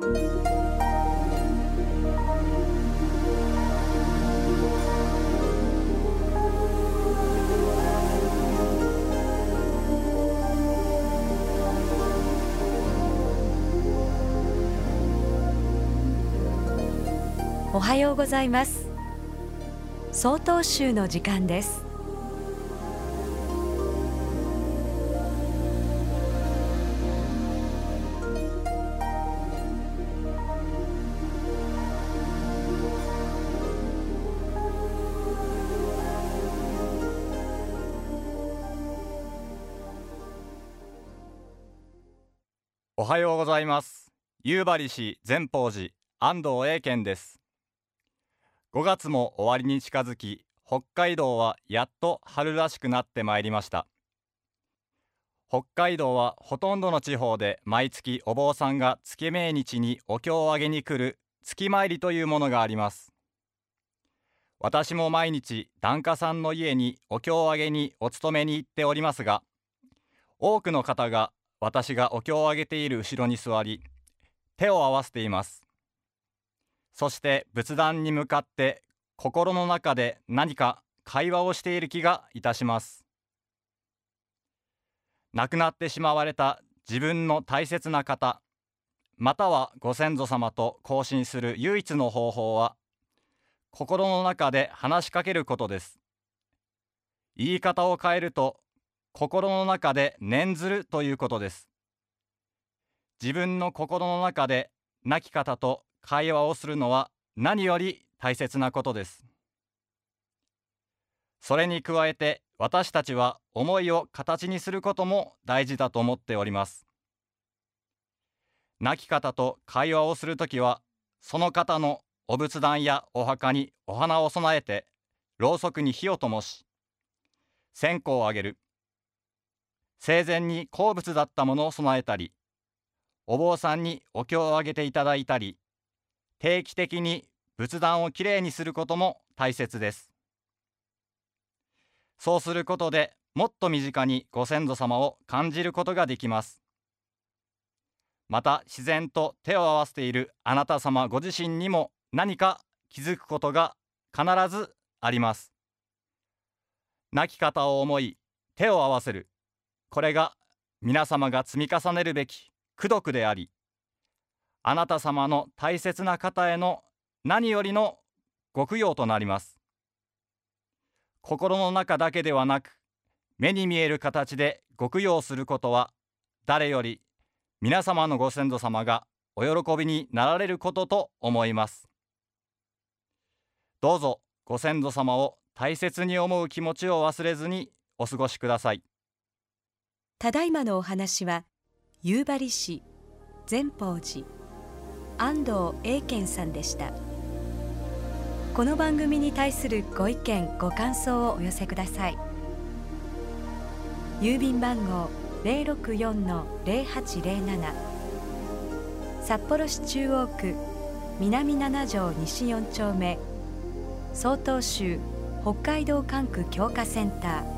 おはようございます。総統集の時間です。おはようございます。夕張市善宝寺安藤英健です。5月も終わりに近づき北海道はやっと春らしくなってまいりました。北海道はほとんどの地方で毎月お坊さんが月命日にお経をあげに来る月参りというものがあります。私も毎日檀家さんの家にお経をあげにお勤めに行っておりますが多くの方が私がお経をあげている後ろに座り手を合わせています。そして仏壇に向かって心の中で何か会話をしている気がいたします。亡くなってしまわれた自分の大切な方またはご先祖様と交信する唯一の方法は心の中で話しかけることです。言い方を変えると心の中で念ずるということです。自分の心の中で亡き方と会話をするのは何より大切なことです。それに加えて私たちは思いを形にすることも大事だと思っております。亡き方と会話をするときはその方のお仏壇やお墓にお花を供えてろうそくに火を灯し線香をあげる。生前に好物だったものを備えたりお坊さんにお経をあげていただいたり定期的に仏壇をきれいにすることも大切です。そうすることでもっと身近にご先祖様を感じることができます。また自然と手を合わせているあなた様ご自身にも何か気づくことが必ずあります。亡き方を思い手を合わせる。これが皆様が積み重ねるべき功徳でありあなた様の大切な方への何よりのご供養となります。心の中だけではなく目に見える形でご供養することは誰より皆様のご先祖様がお喜びになられることと思います。どうぞご先祖様を大切に思う気持ちを忘れずにお過ごしください。ただいまのお話は夕張市善宝寺安藤英健さんでした。この番組に対するご意見ご感想をお寄せください。郵便番号064-0807札幌市中央区南七条西4丁目曹洞州北海道管区強化センター。